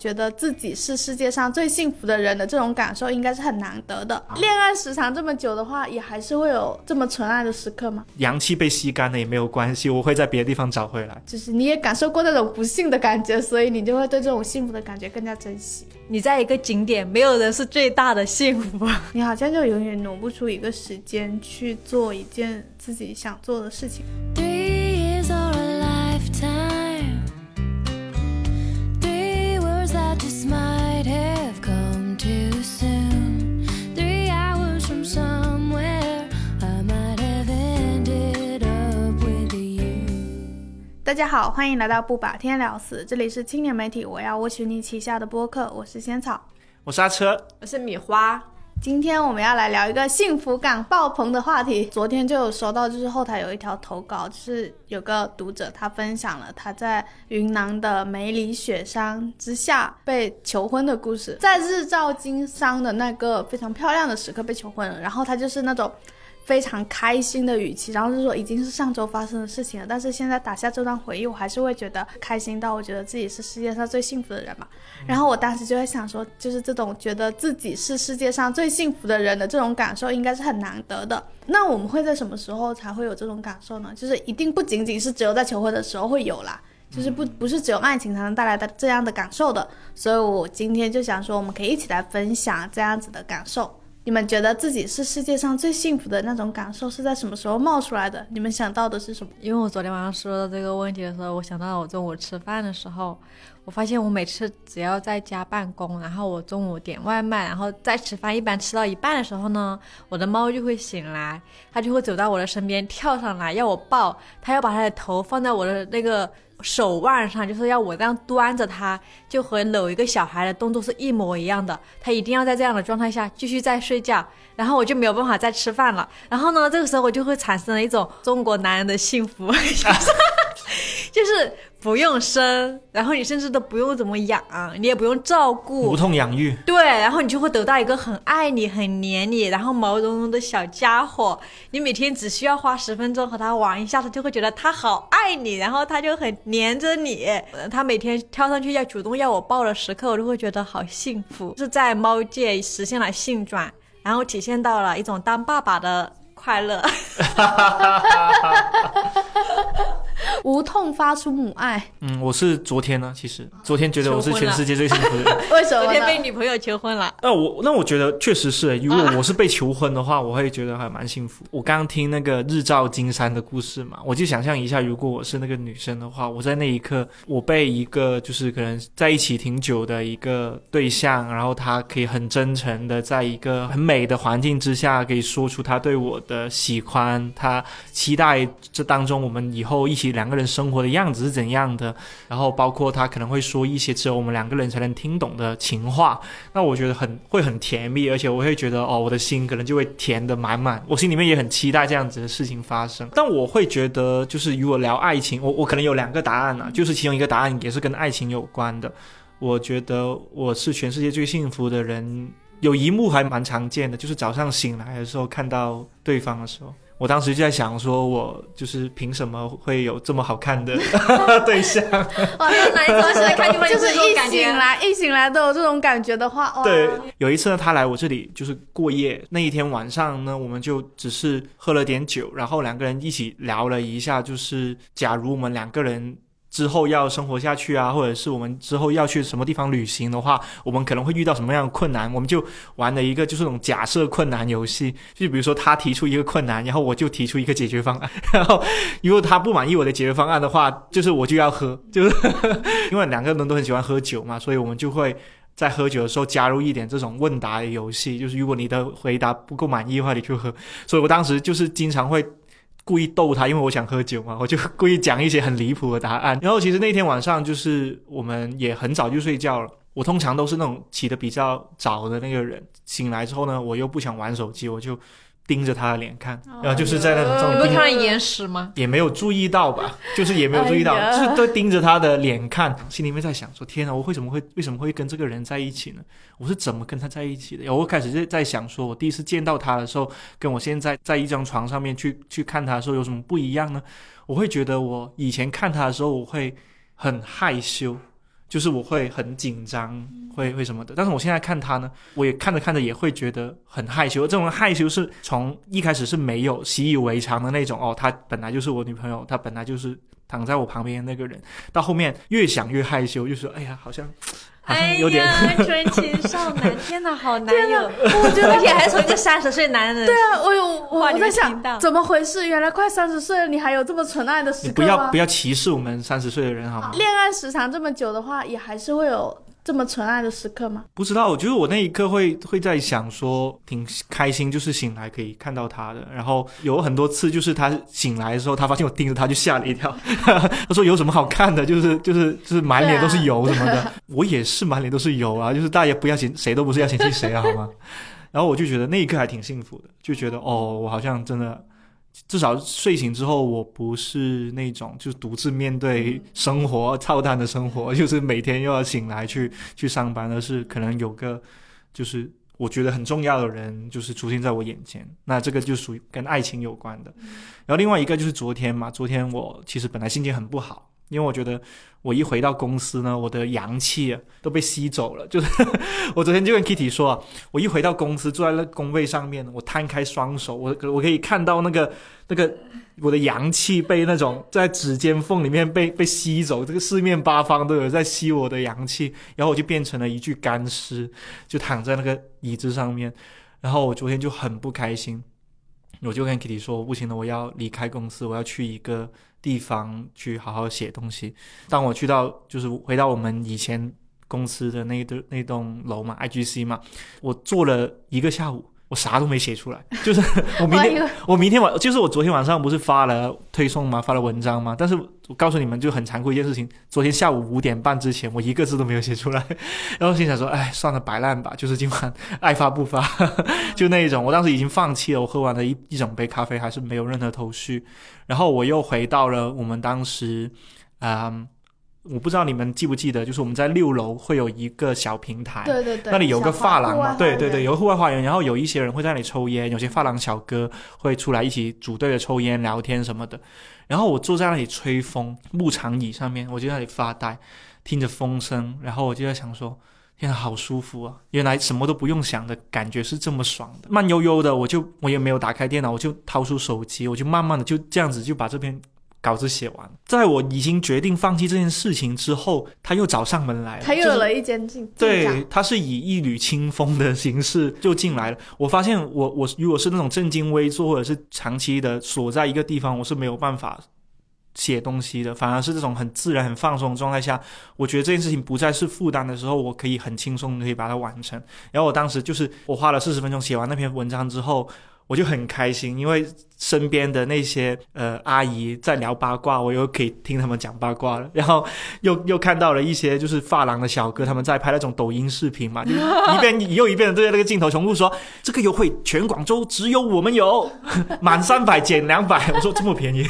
觉得自己是世界上最幸福的人的这种感受，应该是很难得的。恋爱时长这么久的话，也还是会有这么纯爱的时刻吗？阳气被吸干了也没有关系，我会在别的地方找回来。就是你也感受过那种不幸的感觉，所以你就会对这种幸福的感觉更加珍惜。你在一个景点，没有人是最大的幸福。你好像就永远挪不出一个时间去做一件自己想做的事情。大家好，欢迎来到不把天聊死，这里是青年媒体我要我娶你旗下的播客，我是仙草。我是阿车，我是米花，今天我们要来聊一个幸福感爆棚的话题。昨天就有收到，就是后台有一条投稿，就是有个读者他分享了他在云南的梅里雪山之下被求婚的故事，在日照金山的那个非常漂亮的时刻被求婚了，然后他就是那种。非常开心的语气，然后就说已经是上周发生的事情了，但是现在打下这段回忆，我还是会觉得开心到我觉得自己是世界上最幸福的人嘛。然后我当时就在想说，就是这种觉得自己是世界上最幸福的人的这种感受，应该是很难得的。那我们会在什么时候才会有这种感受呢？就是一定不仅仅是只有在求婚的时候会有啦。就是不不是只有爱情才能带来的这样的感受的，所以我今天就想说，我们可以一起来分享这样子的感受。你们觉得自己是世界上最幸福的那种感受是在什么时候冒出来的？你们想到的是什么？因为我昨天晚上说到这个问题的时候，我想到了我中午吃饭的时候，我发现我每次只要在家办公，然后我中午点外卖，然后再吃饭，一般吃到一半的时候呢，我的猫就会醒来，它就会走到我的身边，跳上来要我抱，它要把它的头放在我的那个手腕上，就是要我这样端着它，就和搂一个小孩的动作是一模一样的。它一定要在这样的状态下继续在睡觉，然后我就没有办法再吃饭了。然后呢，这个时候我就会产生了一种中国男人的幸福，就是不用生，然后你甚至都不用怎么养，你也不用照顾无，痛养育。对，然后你就会得到一个很爱你、很黏你，然后毛茸茸的小家伙。你每天只需要花十分钟和它玩一下，它就会觉得它好爱你，然后它就很黏着你。呃他每天跳上去要主动要我抱的时刻，我就会觉得好幸福，是在猫界实现了性转，然后体现到了一种当爸爸的快乐。无痛发出母爱，嗯，我是昨天呢，其实昨天觉得我是全世界最幸福的人。为什么昨天被？女朋友求婚了，那我那我觉得确实是诶，如果我是被求婚的话，我会觉得还蛮幸福。我刚刚听那个日照金山的故事嘛，我就想象一下，如果我是那个女生的话，我在那一刻，我被一个就是可能在一起挺久的一个对象，然后他可以很真诚的在一个很美的环境之下，可以说出他对我的喜欢，他期待这当中我们以后一起两个人生活的样子是怎样的，然后包括他可能会说一些只有我们两个人才能听懂的情话，那我觉得很会很甜蜜，而且我会觉得哦，我的心可能就会甜的满满，我心里面也很期待这样子的事情发生。但我会觉得，就是如果聊爱情，我我可能有两个答案啊，就是其中一个答案也是跟爱情有关的。我觉得我是全世界最幸福的人。有一幕还蛮常见的，就是早上醒来的时候看到对方的时候，我当时就在想，说我就是凭什么会有这么好看的 对象？哇，那哪一当时看你们有就是一这种感觉醒来一醒来都有这种感觉的话，哇，对，有一次呢，他来我这里就是过夜。那一天晚上呢，我们就只是喝了点酒，然后两个人一起聊了一下，就是假如我们两个人。之后要生活下去啊，或者是我们之后要去什么地方旅行的话，我们可能会遇到什么样的困难？我们就玩了一个就是那种假设困难游戏，就比如说他提出一个困难，然后我就提出一个解决方案，然后如果他不满意我的解决方案的话，就是我就要喝，就是 因为两个人都很喜欢喝酒嘛，所以我们就会。在喝酒的时候加入一点这种问答的游戏，就是如果你的回答不够满意的话，你就喝。所以我当时就是经常会故意逗他，因为我想喝酒嘛，我就故意讲一些很离谱的答案。然后其实那天晚上就是我们也很早就睡觉了。我通常都是那种起得比较早的那个人，醒来之后呢，我又不想玩手机，我就盯着他的脸看，然后就是在那种这你种盯不看到眼屎吗？也没有注意到吧，就是也没有注意到，哎就是都盯着他的脸看，心里面在想说：天啊，我为什么会为什么会跟这个人在一起呢？我是怎么跟他在一起的？然后我开始在在想说，我第一次见到他的时候，跟我现在在一张床上面去去看他的时候有什么不一样呢？我会觉得我以前看他的时候，我会很害羞。就是我会很紧张，会会什么的。但是我现在看他呢，我也看着看着也会觉得很害羞。这种害羞是从一开始是没有习以为常的那种哦，她本来就是我女朋友，她本来就是躺在我旁边的那个人，到后面越想越害羞，就说哎呀，好像。哎呀 纯情少男，天哪，好难有，我觉得，而且还是从一个三十岁男人，对对啊，我有我我在想怎么回事？原来快三十岁了，你还有这么纯爱的时你刻吗不要不要歧视我们三十岁的人好吗？恋爱时长这么久的话，也还是会有这么纯爱的时刻吗？不知道，我觉得我那一刻会会在想说，挺开心，就是醒来可以看到他的。然后有很多次，就是他醒来的时候，他发现我盯着他，就吓了一跳。他说有什么好看的？就是就是就是满脸都是油什么的。我也是满脸都是油啊，就是大家不要嫌谁都不是要嫌弃谁啊，好吗？然后我就觉得那一刻还挺幸福的，就觉得哦，我好像真的。至少睡醒之后，我不是那种就是独自面对生活操蛋的生活，就是每天又要醒来去去上班，而是可能有个就是我觉得很重要的人，就是出现在我眼前。那这个就属于跟爱情有关的。然后另外一个就是昨天嘛，昨天我其实本来心情很不好，因为我觉得我一回到公司呢，我的阳气啊都被吸走了。就是 我昨天就跟 Kitty 说，我一回到公司，坐在那工位上面，我摊开双手，我我可以看到那个那个我的阳气被那种在指尖缝里面被被吸走，这个四面八方都有在吸我的阳气，然后我就变成了一具干尸，就躺在那个椅子上面。然后我昨天就很不开心，我就跟 Kitty 说，不行了，我要离开公司，我要去一个地方去好好写东西。当我去到就是回到我们以前公司的那栋那栋楼嘛，IGC 嘛，我坐了一个下午。我啥都没写出来，就是我明天我明天晚就是我昨天晚上不是发了推送吗？发了文章吗？但是我告诉你们就很残酷一件事情，昨天下午五点半之前我一个字都没有写出来，然后心想说，哎，算了，摆烂吧，就是今晚爱发不发，就那一种。我当时已经放弃了，我喝完了一一整杯咖啡，还是没有任何头绪。然后我又回到了我们当时，嗯，我不知道你们记不记得，就是我们在六楼会有一个小平台，对对对，那里有个发廊嘛，对对对，有个户外花园，然后有一些人会在那里抽烟，有些发廊小哥会出来一起组队的抽烟、聊天什么的。然后我坐在那里吹风，木长椅上面，我就在那里发呆，听着风声，然后我就在想说。天啊，好舒服啊！原来什么都不用想的感觉是这么爽的，慢悠悠的，我就我也没有打开电脑，我就掏出手机，我就慢慢的就这样子就把这篇稿子写完。在我已经决定放弃这件事情之后，他又找上门来了，他又有了一间进进对，他是以一缕清风的形式就进来了。我发现我我如果是那种正襟危坐或者是长期的锁在一个地方，我是没有办法写东西的。反而是这种很自然、很放松的状态下，我觉得这件事情不再是负担的时候，我可以很轻松的可以把它完成。然后我当时就是我花了四十分钟写完那篇文章之后。我就很开心，因为身边的那些呃阿姨在聊八卦，我又可以听他们讲八卦了。然后又 又看到了一些就是发廊的小哥，他们在拍那种抖音视频嘛，就一遍又一遍的对着那个镜头重复说：“这个优惠全广州只有我们有，满三百减两百。”我说这么便宜，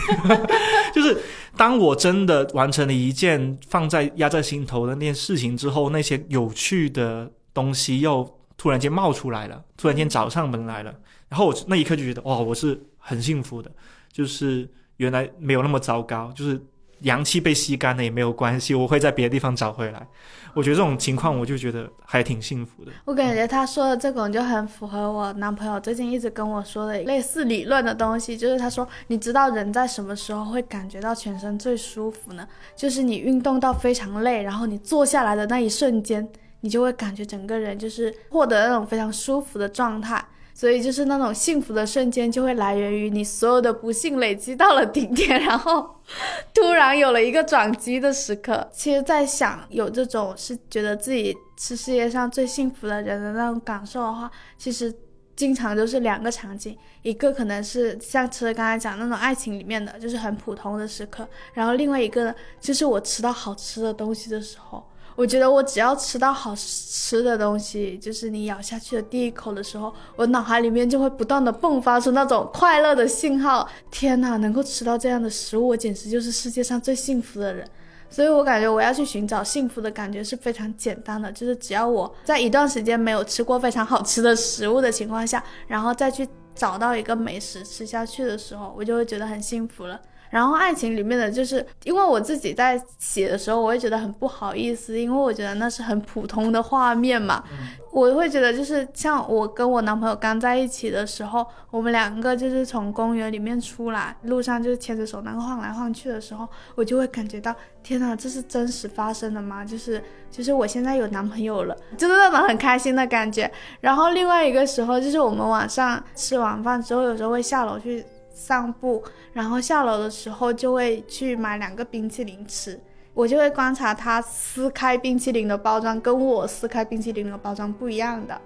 就是当我真的完成了一件放在压在心头的那件事情之后，那些有趣的东西又突然间冒出来了，突然间找上门来了。然后我那一刻就觉得，哇，我是很幸福的，就是原来没有那么糟糕，就是阳气被吸干了也没有关系，我会在别的地方找回来。我觉得这种情况，我就觉得还挺幸福的。我感觉他说的这种就很符合我男朋友最近一直跟我说的类似理论的东西，就是他说，你知道人在什么时候会感觉到全身最舒服呢？就是你运动到非常累，然后你坐下来的那一瞬间，你就会感觉整个人就是获得那种非常舒服的状态。所以就是那种幸福的瞬间，就会来源于你所有的不幸累积到了顶点，然后 突然有了一个转机的时刻。其实，在想有这种是觉得自己是世界上最幸福的人的那种感受的话，其实经常就是两个场景，一个可能是像吃刚才讲那种爱情里面的，就是很普通的时刻，然后另外一个呢，就是我吃到好吃的东西的时候。我觉得我只要吃到好吃的东西，就是你咬下去的第一口的时候，我脑海里面就会不断的迸发出那种快乐的信号。天哪，能够吃到这样的食物，我简直就是世界上最幸福的人。所以我感觉我要去寻找幸福的感觉是非常简单的，就是只要我在一段时间没有吃过非常好吃的食物的情况下，然后再去找到一个美食吃下去的时候，我就会觉得很幸福了。然后爱情里面的，就是因为我自己在写的时候，我会觉得很不好意思，因为我觉得那是很普通的画面嘛。我会觉得就是像我跟我男朋友刚在一起的时候，我们两个就是从公园里面出来，路上就是牵着手那个晃来晃去的时候，我就会感觉到天哪，这是真实发生的吗？就是就是我现在有男朋友了，就是那种很开心的感觉。然后另外一个时候就是我们晚上吃完饭之后，有时候会下楼去散步，然后下楼的时候就会去买两个冰淇淋吃。我就会观察他撕开冰淇淋的包装，跟我撕开冰淇淋的包装不一样的。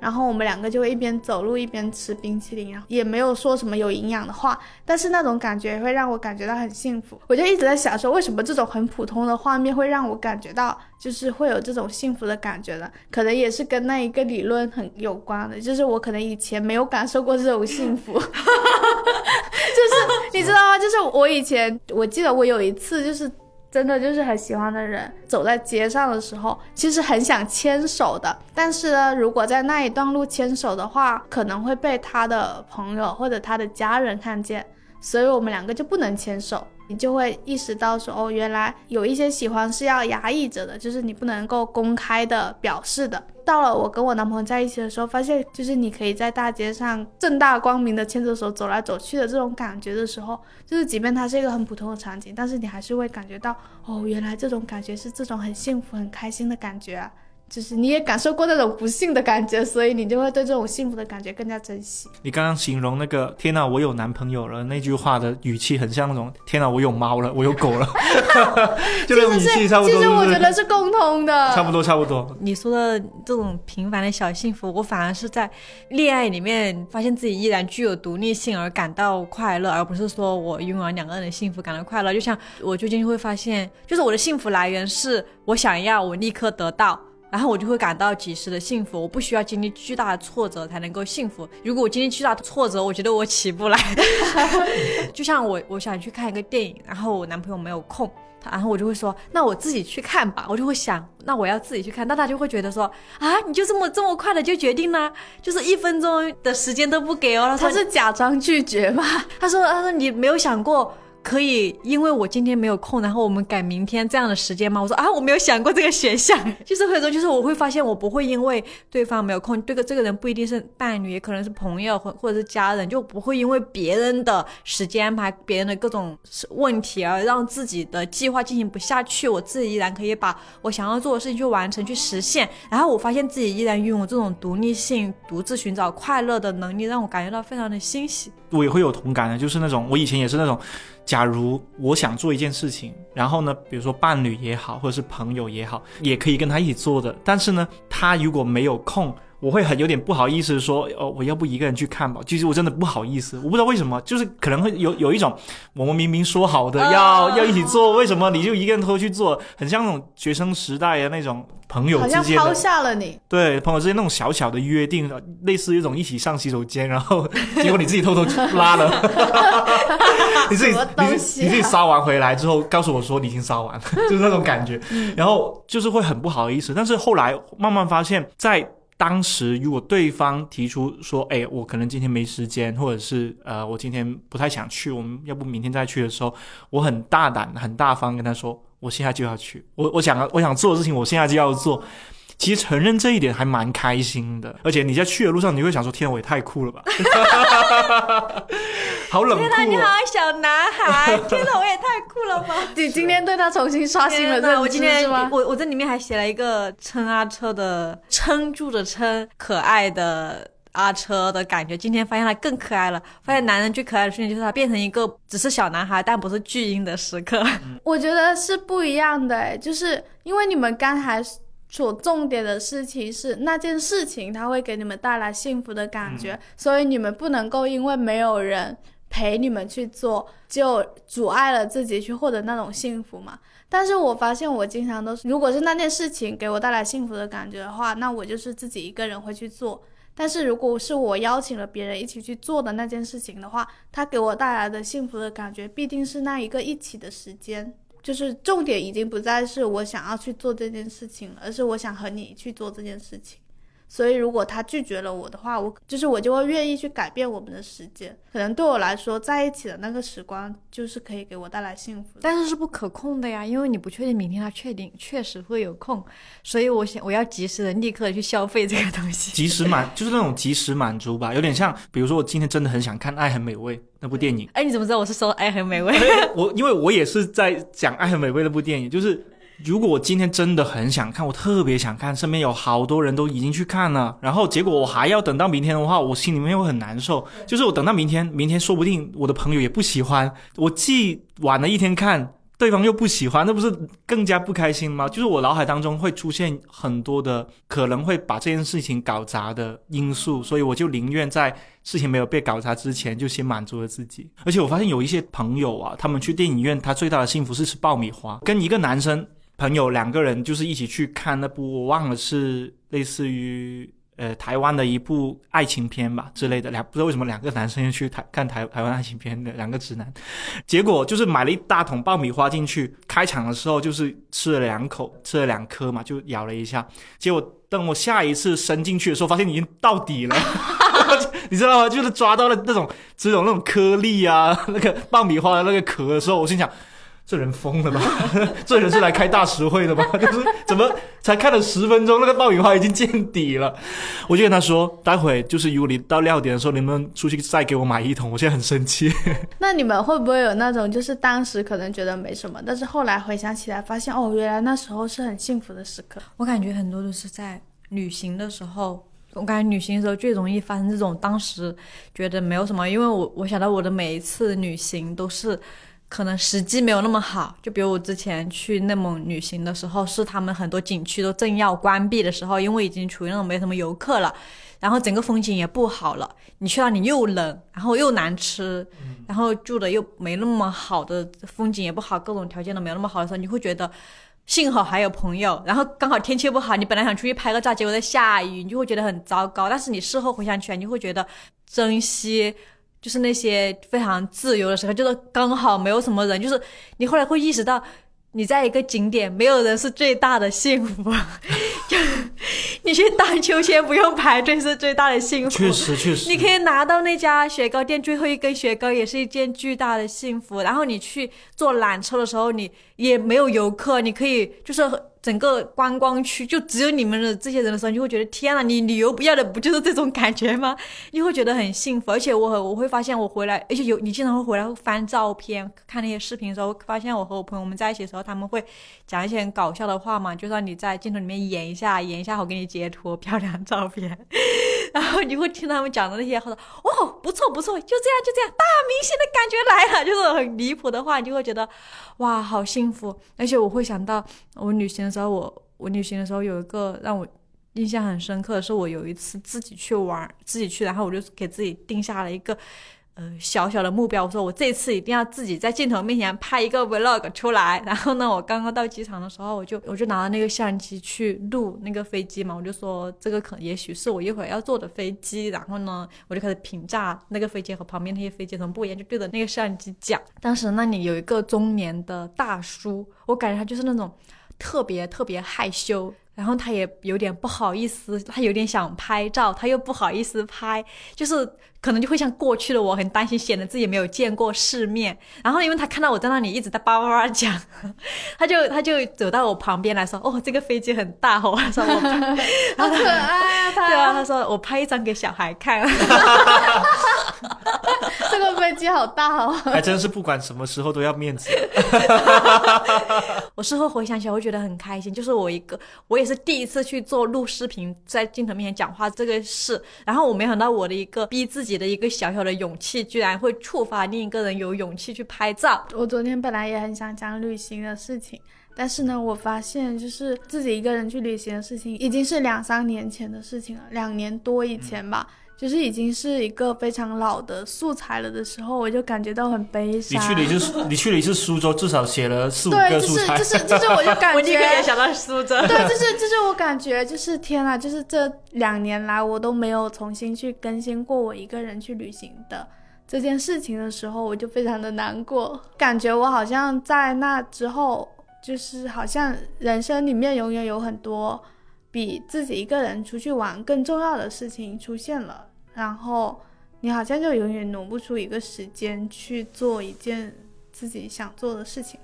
然后我们两个就会一边走路一边吃冰淇淋，然后也没有说什么有营养的话，但是那种感觉会让我感觉到很幸福。我就一直在想说，为什么这种很普通的画面会让我感觉到就是会有这种幸福的感觉呢？可能也是跟那一个理论很有关的，就是我可能以前没有感受过这种幸福，就是你知道吗？就是我以前我记得我有一次就是。真的就是很喜欢的人，走在街上的时候，其实很想牵手的。但是呢，如果在那一段路牵手的话，可能会被他的朋友或者他的家人看见，所以我们两个就不能牵手。你就会意识到说，哦，原来有一些喜欢是要压抑着的，就是你不能够公开的表示的。到了我跟我男朋友在一起的时候，发现就是你可以在大街上正大光明的牵着手走来走去的这种感觉的时候，就是即便它是一个很普通的场景，但是你还是会感觉到，哦，原来这种感觉是这种很幸福、很开心的感觉。就是你也感受过那种不幸的感觉，所以你就会对这种幸福的感觉更加珍惜。你刚刚形容那个“天哪，我有男朋友了”那句话的语气，很像那种“天哪，我有猫了，我有狗了”，就那种语气差不多。其实我觉得是共通的，差不多，差不多。你说的这种平凡的小幸福，我反而是在恋爱里面发现自己依然具有独立性而感到快乐，而不是说我拥有两个人的幸福感到快乐。就像我最近会发现，就是我的幸福来源是我想要，我立刻得到。然后我就会感到及时的幸福，我不需要经历巨大的挫折才能够幸福。如果我经历巨大的挫折，我觉得我起不来。就像我我想去看一个电影，然后我男朋友没有空，然后我就会说，那我自己去看吧。我就会想，那我要自己去看，那他就会觉得说，啊，你就这么这么快的就决定了，就是一分钟的时间都不给哦。他是假装拒绝吧？他说，他说你没有想过。可以，因为我今天没有空，然后我们改明天这样的时间吗？我说啊，我没有想过这个选项。就是或者说，就是我会发现，我不会因为对方没有空，这个这个人不一定是伴侣，也可能是朋友或或者是家人，就不会因为别人的时间安排、别人的各种问题而让自己的计划进行不下去。我自己依然可以把我想要做的事情去完成、去实现。然后我发现自己依然拥有这种独立性、独自寻找快乐的能力，让我感觉到非常的欣喜。我也会有同感的，就是那种我以前也是那种。假如我想做一件事情，然后呢，比如说伴侣也好，或者是朋友也好，也可以跟他一起做的。但是呢，他如果没有空，我会很有点不好意思说，哦，我要不一个人去看吧。其实我真的不好意思，我不知道为什么，就是可能会有有一种，我们明明说好的要要一起做，为什么你就一个人偷去做？很像那种学生时代的那种朋友之间抛下了你。对，朋友之间那种小小的约定，类似一种一起上洗手间，然后结果你自己偷偷拉了，你自己你你自己烧完回来之后，告诉我说你已经烧完了，就是那种感觉，然后就是会很不好意思。但是后来慢慢发现，在当时，如果对方提出说：“哎，我可能今天没时间，或者是呃，我今天不太想去，我们要不明天再去”的时候，我很大胆、很大方跟他说：“我现在就要去，我我想我想做的事情，我现在就要做。”其实承认这一点还蛮开心的，而且你在去的路上，你会想说：“天，我也太酷了吧！” 好冷酷！天哪，你好小男孩！天哪，我也太酷了吧！你今天对他重新刷新了认知是吗？我我这里面还写了一个撑阿车的撑住的撑，可爱的阿车的感觉。今天发现他更可爱了，发现男人最可爱的瞬间就是他变成一个只是小男孩，但不是巨婴的时刻。我觉得是不一样的，就是因为你们刚才。所重点的事情是那件事情，它会给你们带来幸福的感觉，所以你们不能够因为没有人陪你们去做，就阻碍了自己去获得那种幸福嘛。但是我发现我经常都是，如果是那件事情给我带来幸福的感觉的话，那我就是自己一个人会去做。但是如果是我邀请了别人一起去做的那件事情的话，它给我带来的幸福的感觉必定是那一个一起的时间。就是重点已经不再是我想要去做这件事情，而是我想和你去做这件事情。所以如果他拒绝了我的话，我就是我就会愿意去改变我们的时间。可能对我来说，在一起的那个时光就是可以给我带来幸福。但是是不可控的呀，因为你不确定明天他确定确实会有空，所以我想我要及时的立刻地去消费这个东西。及时满 就是那种及时满足吧，有点像，比如说我今天真的很想看《爱很美味》那部电影，哎，你怎么知道我是说爱很美味？我因为我也是在讲《爱很美味》那部电影，就是如果我今天真的很想看，我特别想看，身边有好多人都已经去看了，然后结果我还要等到明天的话，我心里面会很难受。就是我等到明天，明天说不定我的朋友也不喜欢，我既晚了一天看。对方又不喜欢，那不是更加不开心吗？就是我脑海当中会出现很多的可能会把这件事情搞砸的因素，所以我就宁愿在事情没有被搞砸之前就先满足了自己。而且我发现有一些朋友啊，他们去电影院，他最大的幸福是吃爆米花，跟一个男生朋友两个人就是一起去看那部，我忘了是类似于。呃，台湾的一部爱情片吧之类的，两不知道为什么两个男生要去台看台台湾爱情片的两个直男，结果就是买了一大桶爆米花进去，开场的时候就是吃了两口，吃了两颗嘛，就咬了一下，结果等我下一次伸进去的时候，发现已经到底了，你知道吗？就是抓到了那种只有那种颗粒啊，那个爆米花的那个壳的时候，我心想。这人疯了吧？这人是来开大实惠的吗？就是怎么才看了十分钟，那个爆米花已经见底了。我就跟他说，待会就是如果你到料点的时候，你们出去再给我买一桶。我现在很生气。那你们会不会有那种，就是当时可能觉得没什么，但是后来回想起来，发现哦，原来那时候是很幸福的时刻。我感觉很多都是在旅行的时候，我感觉旅行的时候最容易发生这种当时觉得没有什么，因为我我想到我的每一次旅行都是。可能时机没有那么好，就比如我之前去内蒙旅行的时候，是他们很多景区都正要关闭的时候，因为已经处于那种没什么游客了，然后整个风景也不好了。你去那里又冷，然后又难吃，然后住的又没那么好的风景也不好，各种条件都没有那么好的时候，你会觉得幸好还有朋友，然后刚好天气不好，你本来想出去拍个照，结果在下雨，你就会觉得很糟糕。但是你事后回想起来，你会觉得珍惜。就是那些非常自由的时候，就是刚好没有什么人，就是你后来会意识到，你在一个景点没有人是最大的幸福，就你去荡秋千不用排队是最大的幸福。确实确实，你可以拿到那家雪糕店最后一根雪糕也是一件巨大的幸福。然后你去坐缆车的时候，你也没有游客，你可以就是。整个观光区就只有你们的这些人的时候，你就会觉得天呐，你旅游不要的不就是这种感觉吗？你会觉得很幸福，而且我我会发现我回来，而且有你经常会回来翻照片、看那些视频的时候，发现我和我朋友们在一起的时候，他们会讲一些很搞笑的话嘛，就让你在镜头里面演一下，演一下，我给你截图漂亮照片，然后你会听他们讲的那些话，说哦不错不错，就这样就这样，大明星的感觉来了，就是很离谱的话，你就会觉得哇好幸福，而且我会想到 我旅行。时候我我旅行的时候有一个让我印象很深刻的是我有一次自己去玩自己去，然后我就给自己定下了一个呃小小的目标，我说我这次一定要自己在镜头面前拍一个 vlog 出来。然后呢，我刚刚到机场的时候，我就我就拿了那个相机去录那个飞机嘛，我就说这个可也许是我一会儿要坐的飞机。然后呢，我就开始评价那个飞机和旁边那些飞机什么不一样，就对着那个相机讲。当时那里有一个中年的大叔，我感觉他就是那种。特别特别害羞，然后他也有点不好意思，他有点想拍照，他又不好意思拍，就是可能就会像过去的我，很担心显得自己没有见过世面。然后因为他看到我在那里一直在叭叭叭讲，他 就他就走到我旁边来说：“哦，这个飞机很大哦。”他说：“我好可爱啊！”他对啊，他说：“我拍一张给小孩看。”这个飞机好大哦！还真是不管什么时候都要面子。我事后回想起来，我觉得很开心。就是我一个，我也是是第一次去做录视频，在镜头面前讲话这个事。然后我没想到我的一个逼自己的一个小小的勇气，居然会触发另一个人有勇气去拍照。我昨天本来也很想讲旅行的事情，但是呢，我发现就是自己一个人去旅行的事情，已经是两三年前的事情了，两年多以前吧。就是已经是一个非常老的素材了的时候，我就感觉到很悲伤。你去了一次，你去了一次苏州，至少写了四五个素材。对，就是就是就是，我就感觉。我立刻也想到苏州。对，就是就是我感觉就是天呐，就是这两年来我都没有重新去更新过我一个人去旅行的这件事情的时候，我就非常的难过，感觉我好像在那之后，就是好像人生里面永远有很多。比自己一个人出去玩更重要的事情出现了，然后你好像就永远挪不出一个时间去做一件自己想做的事情。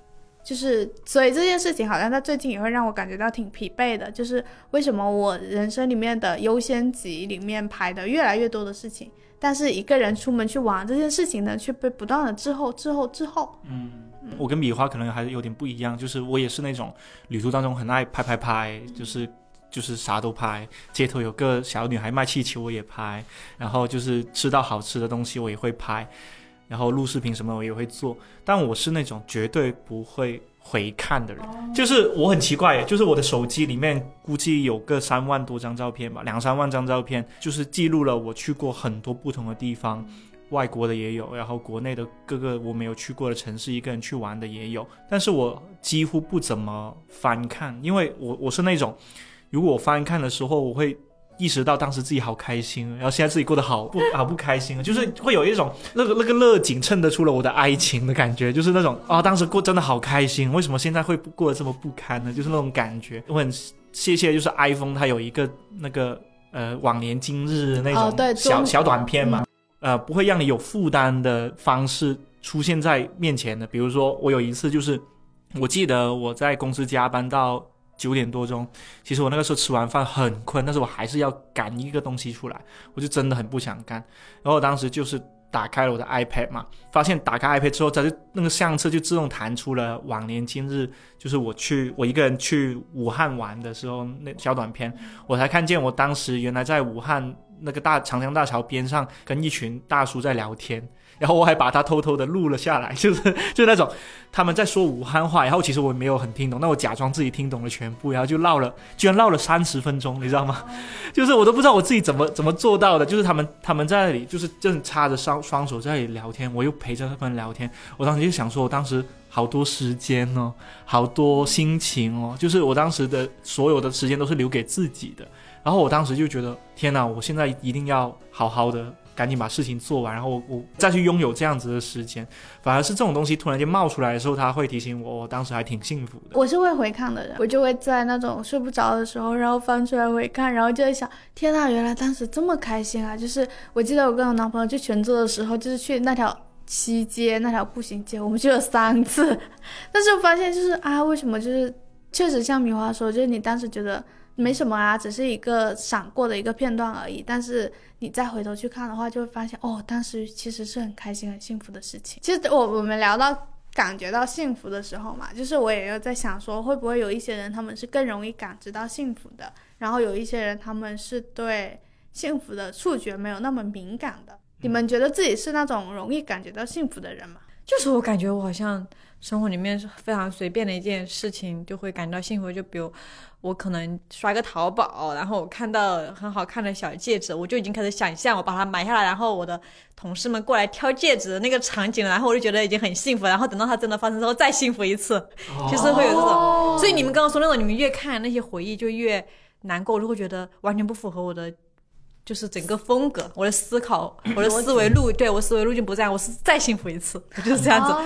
就是，所以这件事情好像在最近也会让我感觉到挺疲惫的。就是为什么我人生里面的优先级里面排的越来越多的事情，但是一个人出门去玩这件事情呢，却被不断的滞后、滞后、滞后。嗯我跟米花可能还是有点不一样，就是我也是那种旅途当中很爱拍拍拍，就是就是啥都拍，街头有个小女孩卖气球我也拍，然后就是吃到好吃的东西我也会拍，然后录视频什么我也会做，但我是那种绝对不会回看的人，就是我很奇怪耶，就是我的手机里面估计有个三万多张照片吧，两三万张照片，就是记录了我去过很多不同的地方。外国的也有，然后国内的各个我没有去过的城市，一个人去玩的也有，但是我几乎不怎么翻看，因为我我是那种，如果我翻看的时候，我会意识到当时自己好开心，然后现在自己过得好不好不开心，就是会有一种那个那个乐景衬得出了我的哀情的感觉，就是那种啊、当时过真的好开心，为什么现在会过得这么不堪呢？就是那种感觉，我很谢谢，就是 iPhone 它有一个那个呃往年今日那种小小短片嘛，呃，不会让你有负担的方式出现在面前的。比如说，我有一次就是，我记得我在公司加班到九点多钟，其实我那个时候吃完饭很困，但是我还是要赶一个东西出来，我就真的很不想干。然后我当时就是打开了我的 iPad 嘛，发现打开 iPad 之后，它就那个相册就自动弹出了往年今日，就是我去我一个人去武汉玩的时候那小短片，我才看见我当时原来在武汉那个大长江大桥边上跟一群大叔在聊天，然后我还把它偷偷的录了下来，就是就是那种他们在说武汉话，然后其实我没有很听懂，那我假装自己听懂了全部，然后就唠了，居然唠了三十分钟，你知道吗？就是我都不知道我自己怎么怎么做到的，就是他们他们在那里就是正插着双双手在那里聊天，我又陪着他们聊天，我当时就想说，我当时好多时间哦，好多心情哦，就是我当时的所有的时间都是留给自己的。然后我当时就觉得，天哪！我现在一定要好好的，赶紧把事情做完，然后我我再去拥有这样子的时间。反而是这种东西突然间冒出来的时候，它会提醒我，我当时还挺幸福的。我是会回看的人，我就会在那种睡不着的时候，然后翻出来回看，然后就会想，天呐，原来当时这么开心啊！就是我记得我跟我男朋友去泉州的时候，就是去那条西街那条步行街，我们去了三次，但是我发现就是啊，为什么就是确实像米花说，就是你当时觉得没什么啊，只是一个闪过的一个片段而已，但是你再回头去看的话，就会发现哦，当时其实是很开心、很幸福的事情。其实我我们聊到感觉到幸福的时候嘛，就是我也有在想说，会不会有一些人他们是更容易感知到幸福的，然后有一些人他们是对幸福的触觉没有那么敏感的。你们觉得自己是那种容易感觉到幸福的人吗？就是我感觉我好像生活里面是非常随便的一件事情就会感到幸福，就比如我可能刷个淘宝，然后我看到很好看的小戒指，我就已经开始想象我把它买下来，然后我的同事们过来挑戒指的那个场景，然后我就觉得已经很幸福，然后等到它真的发生之后再幸福一次，就是会有这种。所以你们刚刚说那种，你们越看那些回忆就越难过，我就会觉得完全不符合我的。就是整个风格，我的思考，我的思维路，对我思维路径不这样，我是再幸福一次，我 就是这样子。哦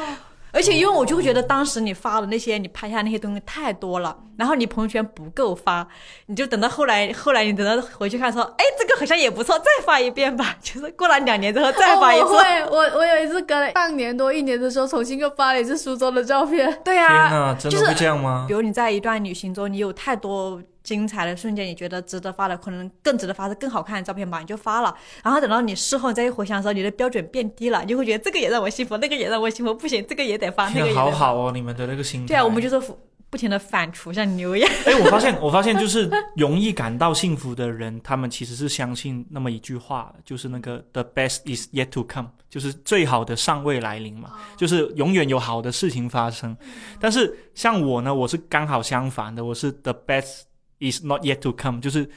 而且因为我就会觉得当时你发的那些，你拍下那些东西太多了，然后你朋友圈不够发，你就等到后来，后来你等到回去看说，哎，这个好像也不错，再发一遍吧。就是过了两年之后再发一次。哦我会，我我有一次隔了半年多一年的时候，重新又发了一次苏州的照片。天对啊，哪，真的就是会这样吗比？如你在一段旅行中，你有太多精彩的瞬间，你觉得值得发的，可能更值得发是更好看的照片吧，你就发了。然后等到你事后你再一回想的时候，你的标准变低了，你就会觉得这个也让我幸福，那个也让我幸福，不行，这个也得发，那，个也得发。好好哦，你们的那个心态。对啊，我们就是不停的反刍，像牛一样。哎，我发现，我发现就是容易感到幸福的人，他们其实是相信那么一句话，就是那个 “the best is yet to come”，就是最好的尚未来临嘛，就是永远有好的事情发生。但是像我呢，我是刚好相反的，我是 “the best is not yet to come”，就是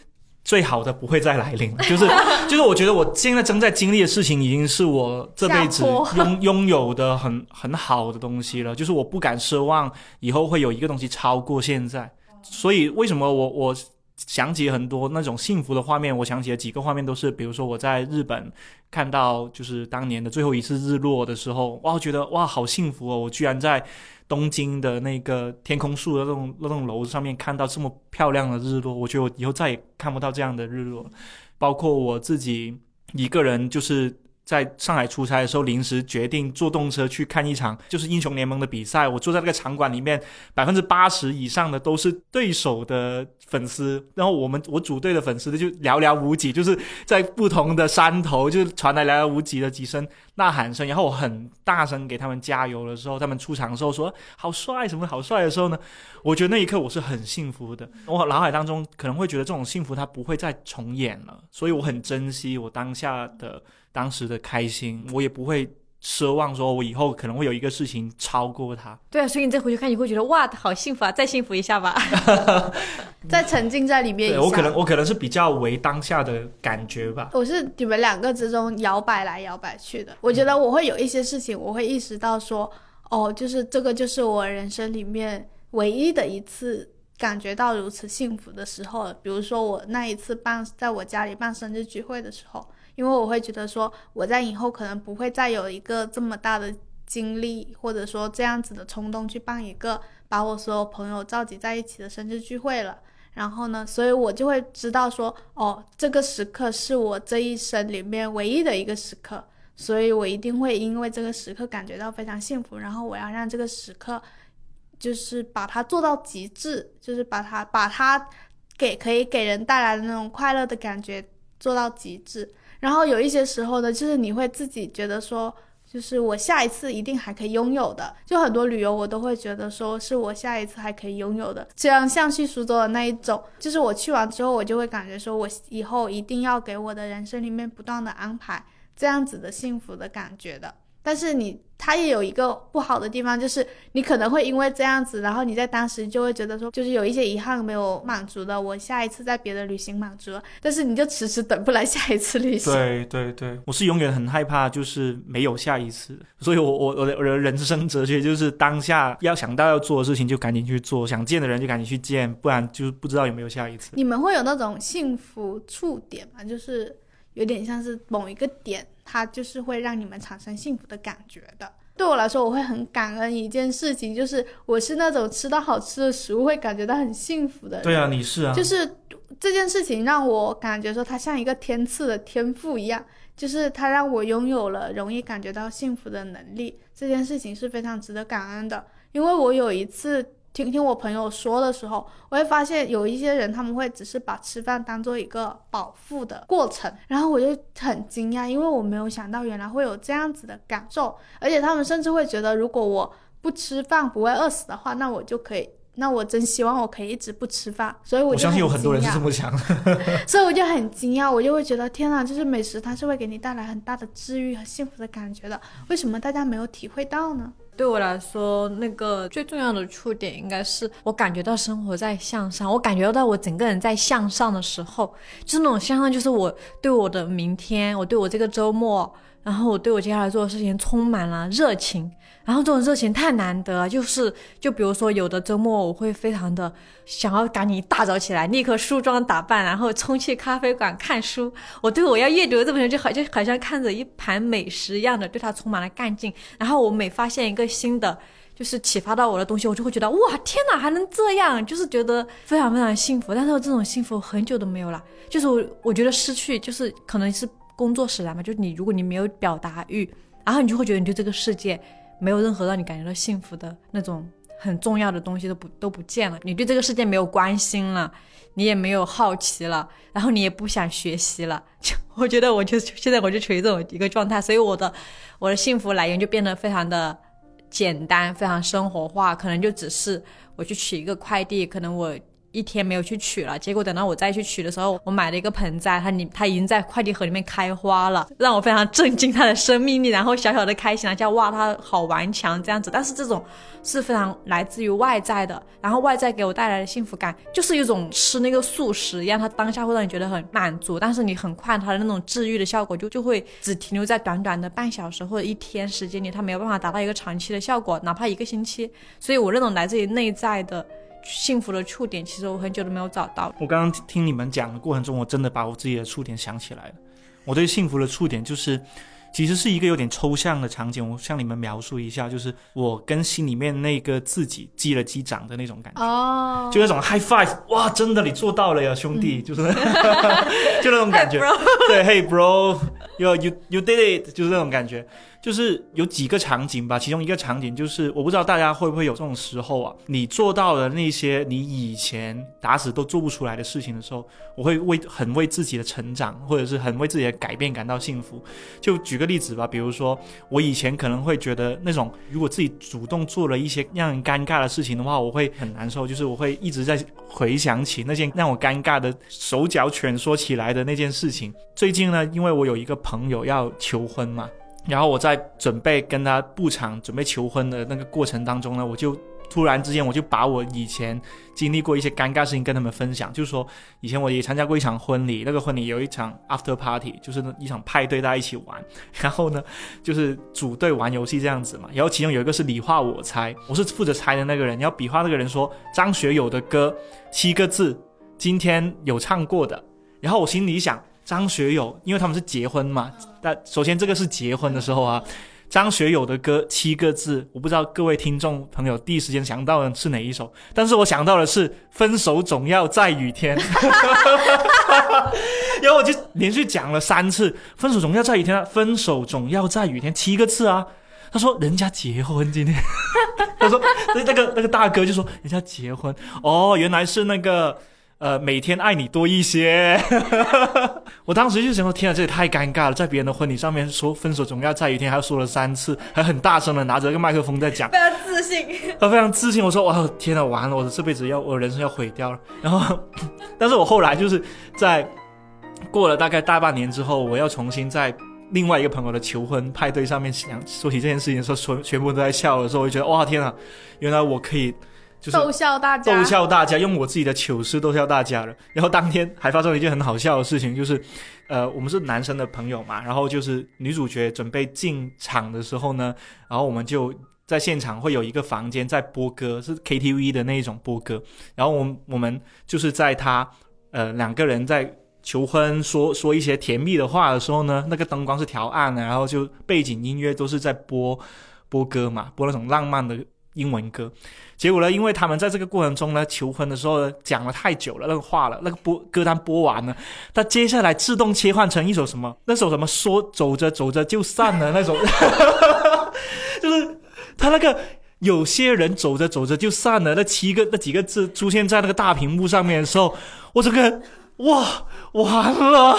最好的不会再来临了，就是就是我觉得我现在正在经历的事情，已经是我这辈子拥拥有的很很好的东西了，就是我不敢奢望以后会有一个东西超过现在。所以为什么我我想起很多那种幸福的画面？我想起了几个画面，都是比如说我在日本看到就是当年的最后一次日落的时候，哇，觉得哇好幸福哦！我居然在东京的那个天空树的那栋那栋楼上面看到这么漂亮的日落，我觉得我以后再也看不到这样的日落。包括我自己一个人，就是在上海出差的时候，临时决定坐动车去看一场就是英雄联盟的比赛。我坐在那个场馆里面，百分之八十以上的都是对手的粉丝，然后我们我组队的粉丝就寥寥无几，就是在不同的山头，就传来寥寥无几的几声呐喊声，然后我很大声给他们加油的时候，他们出场的时候说好帅什么好帅的时候呢，我觉得那一刻我是很幸福的。我脑海当中可能会觉得这种幸福它不会再重演了，所以我很珍惜我当下的当时的开心，我也不会奢望说我以后可能会有一个事情超过他。对啊，所以你再回去看，你会觉得哇，好幸福啊，再幸福一下吧。再沉浸在里面一下。对我可能我可能是比较为当下的感觉吧。我是你们两个之中摇摆来摇摆去的。我觉得我会有一些事情，我会意识到说，哦，就是这个就是我人生里面唯一的一次感觉到如此幸福的时候了。比如说我那一次办在我家里办生日聚会的时候，因为我会觉得说我在以后可能不会再有一个这么大的精力，或者说这样子的冲动去办一个把我所有朋友召集在一起的生日聚会了。然后呢，所以我就会知道说，哦，这个时刻是我这一生里面唯一的一个时刻，所以我一定会因为这个时刻感觉到非常幸福。然后我要让这个时刻，就是把它做到极致，就是把它把它给可以给人带来的那种快乐的感觉做到极致。然后有一些时候呢，就是你会自己觉得说。就是我下一次一定还可以拥有的，就很多旅游我都会觉得说是我下一次还可以拥有的，这样像去苏州的那一种，就是我去完之后我就会感觉说我以后一定要给我的人生里面不断的安排这样子的幸福的感觉的。但是你它也有一个不好的地方，就是你可能会因为这样子，然后你在当时就会觉得说，就是有一些遗憾没有满足的，我下一次在别的旅行满足了，但是你就迟迟等不来下一次旅行。对对对，我是永远很害怕，就是没有下一次，所以我我我的我的人生哲学就是当下要想到要做的事情就赶紧去做，想见的人就赶紧去见，不然就是不知道有没有下一次。你们会有那种幸福触点吗？就是有点像是某一个点，它就是会让你们产生幸福的感觉的。对我来说，我会很感恩一件事情，就是我是那种吃到好吃的食物会感觉到很幸福的人。对啊，你是啊，就是这件事情让我感觉说，它像一个天赐的天赋一样，就是它让我拥有了容易感觉到幸福的能力。这件事情是非常值得感恩的，因为我有一次听听我朋友说的时候，我会发现有一些人他们会只是把吃饭当做一个饱腹的过程，然后我就很惊讶，因为我没有想到原来会有这样子的感受，而且他们甚至会觉得，如果我不吃饭不会饿死的话，那我就可以。那我真希望我可以一直不吃饭，所以我我相信有很多人是这么想的。所以我就很惊讶，我就会觉得天呐，就是美食它是会给你带来很大的治愈和幸福的感觉的，为什么大家没有体会到呢？对我来说，那个最重要的触点应该是我感觉到生活在向上，我感觉到我整个人在向上的时候，就是那种向上，就是我对我的明天，我对我这个周末，然后我对我接下来做的事情充满了热情。然后这种热情太难得，就是就比如说有的周末我会非常的想要赶紧一大早起来，立刻梳妆打扮，然后冲去咖啡馆看书。我对我要阅读的这本书就好就好像看着一盘美食一样的，对它充满了干劲。然后我每发现一个新的。就是启发到我的东西，我就会觉得哇，天哪，还能这样，就是觉得非常非常幸福。但是这种幸福很久都没有了，就是我我觉得失去，就是可能是工作使然嘛，就是你如果你没有表达欲，然后你就会觉得你对这个世界没有任何让你感觉到幸福的那种很重要的东西都不都不见了，你对这个世界没有关心了，你也没有好奇了，然后你也不想学习了。就 我觉得我就现在我就处于这种一个状态，所以我的我的幸福来源就变得非常的简单，非常生活化，可能就只是我去取一个快递，可能我。一天没有去取了，结果等到我再去取的时候，我买了一个盆栽，它里它已经在快递盒里面开花了，让我非常震惊它的生命力，然后小小的开心了，叫哇它好顽强这样子。但是这种是非常来自于外在的，然后外在给我带来的幸福感，就是一种吃那个素食一样，它当下会让你觉得很满足，但是你很快它的那种治愈的效果就就会只停留在短短的半小时或者一天时间里，它没有办法达到一个长期的效果，哪怕一个星期。所以我那种来自于内在的。幸福的触点，其实我很久都没有找到。我刚刚听你们讲的过程中，我真的把我自己的触点想起来了。我对幸福的触点就是，其实是一个有点抽象的场景。我向你们描述一下，就是我跟心里面那个自己击了击掌的那种感觉。哦，就那种 high five，哇，真的你做到了呀，兄弟，就是 就那种感觉。对，Hey bro，you you you did it，就是那种感觉。就是有几个场景吧，其中一个场景就是我不知道大家会不会有这种时候啊，你做到了那些你以前打死都做不出来的事情的时候，我会为很为自己的成长或者是很为自己的改变感到幸福。就举个例子吧，比如说我以前可能会觉得那种如果自己主动做了一些让人尴尬的事情的话，我会很难受，就是我会一直在回想起那件让我尴尬的手脚蜷缩起来的那件事情。最近呢，因为我有一个朋友要求婚嘛。然后我在准备跟他布场、准备求婚的那个过程当中呢，我就突然之间我就把我以前经历过一些尴尬事情跟他们分享，就是说以前我也参加过一场婚礼，那个婚礼有一场 after party，就是一场派对，大家一起玩。然后呢，就是组队玩游戏这样子嘛。然后其中有一个是你画我猜，我是负责猜的那个人。然后比划那个人说张学友的歌七个字，今天有唱过的。然后我心里想。张学友，因为他们是结婚嘛，但首先这个是结婚的时候啊。张学友的歌七个字，我不知道各位听众朋友第一时间想到的是哪一首，但是我想到的是《分手总要在雨天》，然后我就连续讲了三次《分手总要在雨天》，分手总要在雨天七个字啊。他说人家结婚今天，他说那那个那个大哥就说人家结婚哦，原来是那个。呃，每天爱你多一些。我当时就想说，天啊，这也太尴尬了，在别人的婚礼上面说分手总要在一天，还说了三次，还很大声的拿着个麦克风在讲，非常自信。他 非常自信。我说，哇，天啊，完了，我的这辈子要，我人生要毁掉了。然后，但是我后来就是在过了大概大半年之后，我要重新在另外一个朋友的求婚派对上面想说起这件事情的时候，全全部都在笑的时候，我就觉得，哇，天啊，原来我可以。逗笑大家，逗笑大家，用我自己的糗事逗笑大家了。然后当天还发生了一件很好笑的事情，就是，呃，我们是男生的朋友嘛，然后就是女主角准备进场的时候呢，然后我们就在现场会有一个房间在播歌，是 KTV 的那一种播歌。然后我们我们就是在他呃两个人在求婚说说一些甜蜜的话的时候呢，那个灯光是调暗的，然后就背景音乐都是在播播歌嘛，播那种浪漫的英文歌。结果呢？因为他们在这个过程中呢，求婚的时候讲了太久了，那个话了，那个播歌单播完了，他接下来自动切换成一首什么？那首什么说走着走着就散了那种，就是他那个有些人走着走着就散了那七个那几个字出现在那个大屏幕上面的时候，我这个。哇，完了！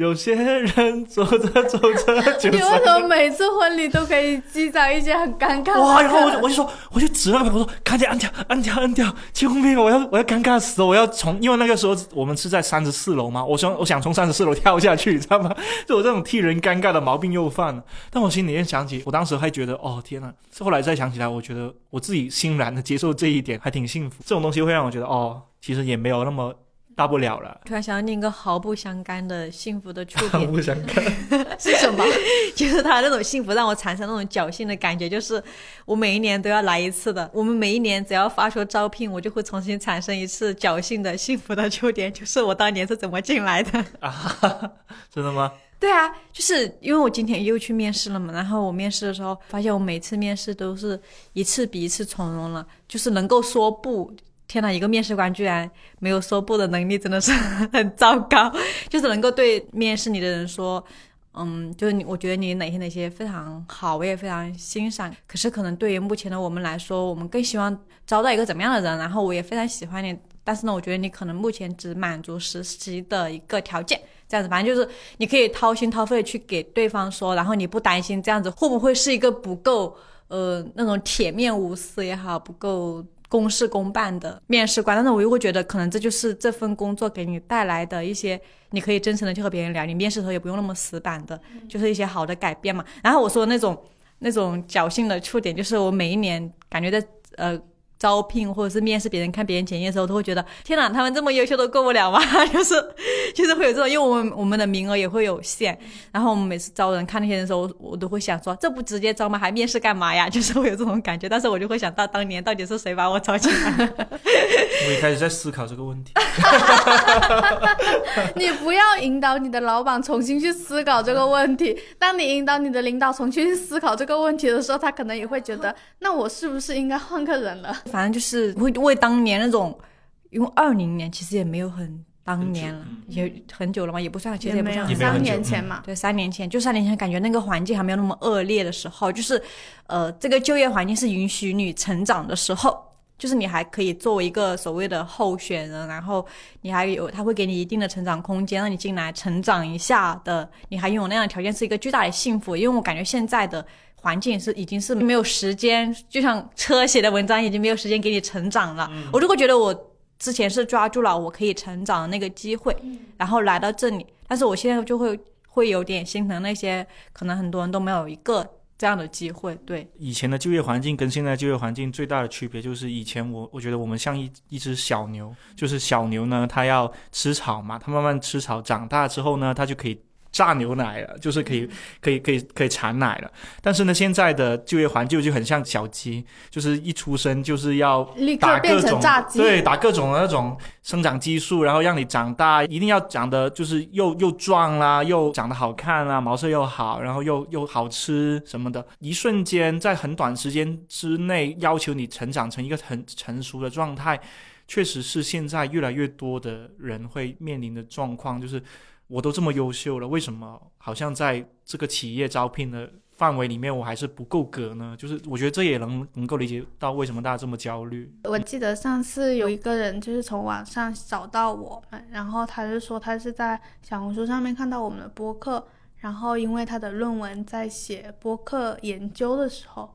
有些人走着走着就…… 你为什么每次婚礼都可以积攒一些很尴尬？哇！然后我就我就说，我就指那个朋友说：“赶紧按掉，按掉，按掉！救命！我要我要尴尬死了！我要从……因为那个时候我们是在三十四楼嘛，我想我想从三十四楼跳下去，你知道吗？就我这种替人尴尬的毛病又犯了。但我心里面想起，我当时还觉得，哦天呐！后来再想起来，我觉得我自己欣然的接受这一点，还挺幸福。这种东西会让我觉得，哦，其实也没有那么。大不了了。突然想到另一个毫不相干的幸福的触 点，毫不相干 是什么？就是他那种幸福让我产生那种侥幸的感觉，就是我每一年都要来一次的。我们每一年只要发出招聘，我就会重新产生一次侥幸的幸福的触点，就是我当年是怎么进来的啊？真的吗？对啊，就是因为我今天又去面试了嘛，然后我面试的时候发现我每次面试都是一次比一次从容了，就是能够说不。天呐，一个面试官居然没有说不的能力，真的是 很糟糕。就是能够对面试你的人说，嗯，就是你，我觉得你哪些哪些非常好，我也非常欣赏。可是可能对于目前的我们来说，我们更希望招到一个怎么样的人？然后我也非常喜欢你，但是呢，我觉得你可能目前只满足实习的一个条件。这样子，反正就是你可以掏心掏肺去给对方说，然后你不担心这样子会不会是一个不够呃那种铁面无私也好，不够。公事公办的面试官，但是我又会觉得，可能这就是这份工作给你带来的一些，你可以真诚的去和别人聊，你面试的时候也不用那么死板的，就是一些好的改变嘛。然后我说那种那种侥幸的触点，就是我每一年感觉在呃招聘或者是面试别人看别人简历的时候，都会觉得天哪，他们这么优秀都过不了吗？就是就是会有这种，因为我们我们的名额也会有限，然后我们每次招人看那些人的时候，我我都会想说，这不直接招吗？还面试干嘛呀？就是会有这种感觉，但是我就会想到当年到底是谁把我招进来？我也开始在思考这个问题。你不要引导你的老板重新去思考这个问题。当你引导你的领导重新去思考这个问题的时候，他可能也会觉得，那我是不是应该换个人了？反正就是会为当年那种，因为二零年其实也没有很当年了，也很久了嘛，也不算，其实也不没有算三年前嘛。对，三年前，就三年前，感觉那个环境还没有那么恶劣的时候，就是，呃，这个就业环境是允许你成长的时候，就是你还可以作为一个所谓的候选人，然后你还有他会给你一定的成长空间，让你进来成长一下的，你还拥有那样的条件，是一个巨大的幸福。因为我感觉现在的环境是已经是没有时间，就像车写的文章已经没有时间给你成长了。我如果觉得我之前是抓住了我可以成长的那个机会，然后来到这里，但是我现在就会会有点心疼那些可能很多人都没有一个这样的机会。对，以前的就业环境跟现在就业环境最大的区别就是，以前我我觉得我们像一一只小牛，就是小牛呢，它要吃草嘛，它慢慢吃草，长大之后呢，它就可以榨牛奶了，就是可以可以可以可以产奶了。但是呢，现在的就业环境就很像小鸡，就是一出生就是要打各种成炸鸡，对，打各种的那种生长激素，然后让你长大，一定要长得就是又又壮啦，又长得好看啦，毛色又好，然后又又好吃什么的，一瞬间在很短时间之内要求你成长成一个很成熟的状态，确实是现在越来越多的人会面临的状况，就是我都这么优秀了，为什么好像在这个企业招聘的范围里面我还是不够格呢？就是我觉得这也能能够理解到为什么大家这么焦虑。我记得上次有一个人就是从网上找到我们，然后他就说他是在小红书上面看到我们的播客，然后因为他的论文在写播客研究的时候，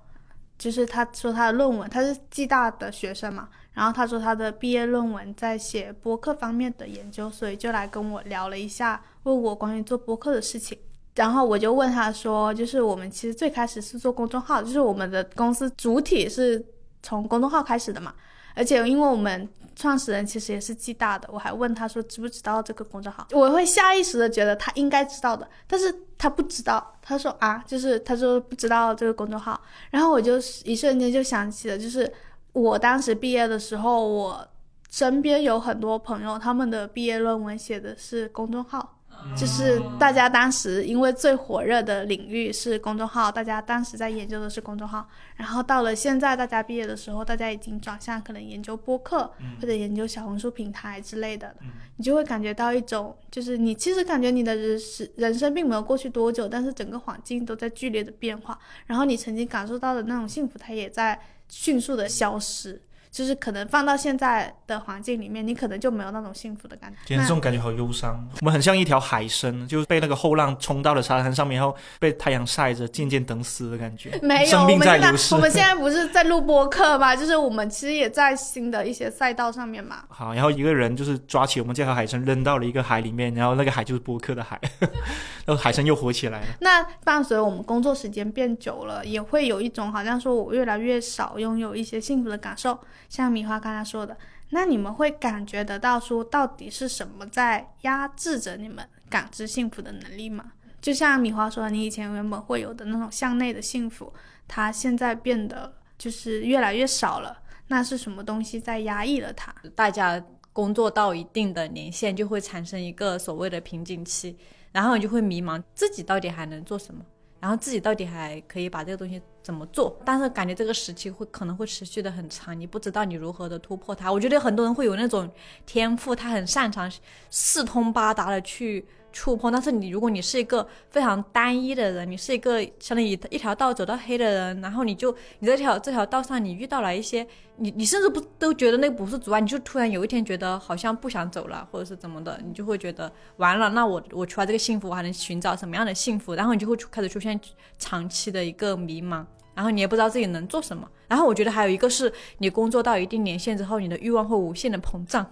就是他说他的论文他是暨大的学生嘛，然后他说他的毕业论文在写博客方面的研究，所以就来跟我聊了一下，问我关于做博客的事情。然后我就问他说，就是我们其实最开始是做公众号，就是我们的公司主体是从公众号开始的嘛。而且因为我们创始人其实也是暨大的，我还问他说知不知道这个公众号，我会下意识的觉得他应该知道的，但是他不知道，他说啊，就是他说不知道这个公众号，然后我就一瞬间就想起了，就是我当时毕业的时候，我身边有很多朋友，他们的毕业论文写的是公众号。就是大家当时因为最火热的领域是公众号，大家当时在研究的是公众号，然后到了现在大家毕业的时候，大家已经转向可能研究播客、或者研究小红书平台之类的了，你就会感觉到一种，就是你其实感觉你的人是人生并没有过去多久，但是整个环境都在剧烈的变化，然后你曾经感受到的那种幸福，它也在迅速的消失。就是可能放到现在的环境里面，你可能就没有那种幸福的感觉。今天，这种感觉好忧伤。我们很像一条海参，就是被那个后浪冲到了沙滩上面，然后被太阳晒着，渐渐等死的感觉。没有，生命我们我们现在 不是在录播客嘛？就是我们其实也在新的一些赛道上面嘛。好，然后一个人就是抓起我们这条海参扔到了一个海里面，然后那个海就是播客的海，然后海参又活起来了。那伴随我们工作时间变久了，也会有一种好像说我越来越少拥有一些幸福的感受。像米花刚才说的，那你们会感觉得到说到底是什么在压制着你们感知幸福的能力吗？就像米花说的，你以前原本会有的那种向内的幸福，它现在变得就是越来越少了。那是什么东西在压抑了它？大家工作到一定的年限，就会产生一个所谓的瓶颈期，然后你就会迷茫，自己到底还能做什么，然后自己到底还可以把这个东西怎么做？但是感觉这个时期会可能会持续的很长，你不知道你如何的突破它。我觉得很多人会有那种天赋，他很擅长四通八达的去。触碰，但是你如果你是一个非常单一的人，你是一个相当于一条道走到黑的人，然后你就你这条这条道上你遇到了一些你你甚至不都觉得那不是阻碍，你就突然有一天觉得好像不想走了，或者是怎么的，你就会觉得完了，那我我除了这个幸福，我还能寻找什么样的幸福？然后你就会开始出现长期的一个迷茫，然后你也不知道自己能做什么。然后我觉得还有一个是你工作到一定年限之后，你的欲望会无限的膨胀。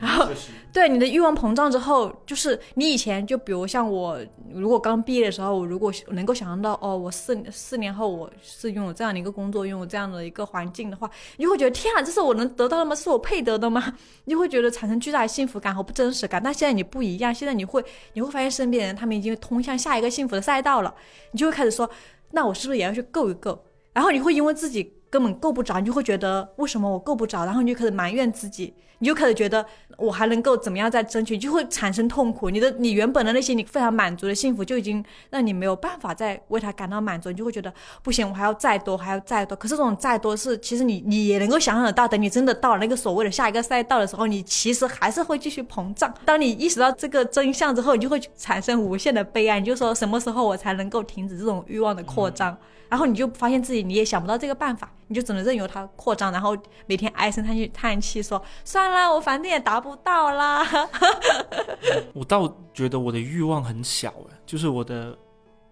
然后对你的欲望膨胀之后，就是你以前就比如像我，如果刚毕业的时候，我如果能够想象到哦，我四四年后我是拥有这样的一个工作，拥有这样的一个环境的话，你就会觉得天啊，这是我能得到的吗？是我配得的吗？你就会觉得产生巨大的幸福感和不真实感。但现在你不一样，现在你会你会发现身边人他们已经通向下一个幸福的赛道了，你就会开始说，那我是不是也要去够一够？然后你会因为自己根本够不着，你就会觉得为什么我够不着，然后你就开始埋怨自己，你就开始觉得我还能够怎么样再争取，就会产生痛苦。你的你原本的那些你非常满足的幸福，就已经让你没有办法再为他感到满足，你就会觉得不行，我还要再多，还要再多。可是这种再多是，其实你你也能够想象得到，等你真的到了那个所谓的下一个赛道的时候，你其实还是会继续膨胀。当你意识到这个真相之后，你就会产生无限的悲哀，你就说什么时候我才能够停止这种欲望的扩张？然后你就发现自己你也想不到这个办法，你就只能任由它扩张，然后每天唉声叹气叹气说算了，我反正也达不到啦。我倒觉得我的欲望很小哎，就是我的，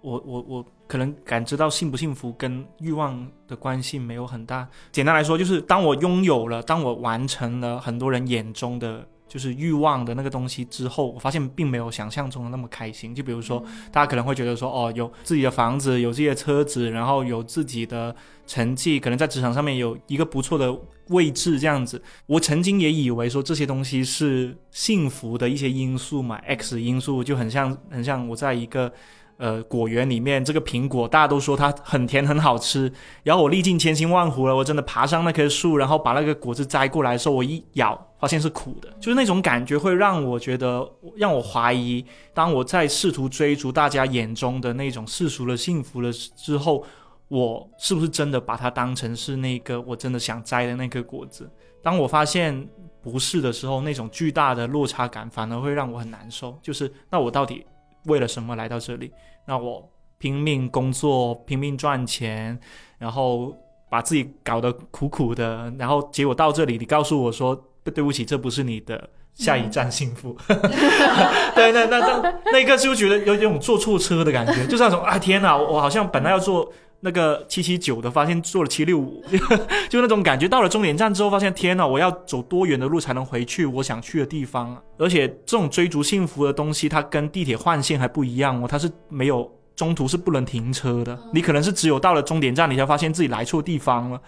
我我我可能感知到幸不幸福跟欲望的关系没有很大。简单来说，就是当我拥有了，当我完成了很多人眼中的就是欲望的那个东西之后，我发现并没有想象中的那么开心。就比如说，大家可能会觉得说，哦，有自己的房子，有自己的车子，然后有自己的成绩，可能在职场上面有一个不错的位置，这样子。我曾经也以为说这些东西是幸福的一些因素嘛，X 因素就很像很像我在一个。呃，果园里面这个苹果，大家都说它很甜很好吃。然后我历尽千辛万苦了，我真的爬上那棵树，然后把那个果子摘过来的时候，我一咬，发现是苦的。就是那种感觉会让我觉得，让我怀疑，当我在试图追逐大家眼中的那种世俗的幸福了之后，我是不是真的把它当成是那个我真的想摘的那颗果子？当我发现不是的时候，那种巨大的落差感反而会让我很难受。就是那我到底？为了什么来到这里？那我拼命工作，拼命赚钱，然后把自己搞得苦苦的，然后结果到这里，你告诉我说，对不起，这不是你的下一站幸福。对，那那那那一刻就觉得有一种坐错车的感觉，就是那种啊，天哪，我好像本来要坐那个七七九的，发现坐了七六五，就那种感觉。到了终点站之后，发现天哪，我要走多远的路才能回去我想去的地方？而且这种追逐幸福的东西，它跟地铁换线还不一样哦，它是没有中途是不能停车的。你可能是只有到了终点站，你才发现自己来错地方了。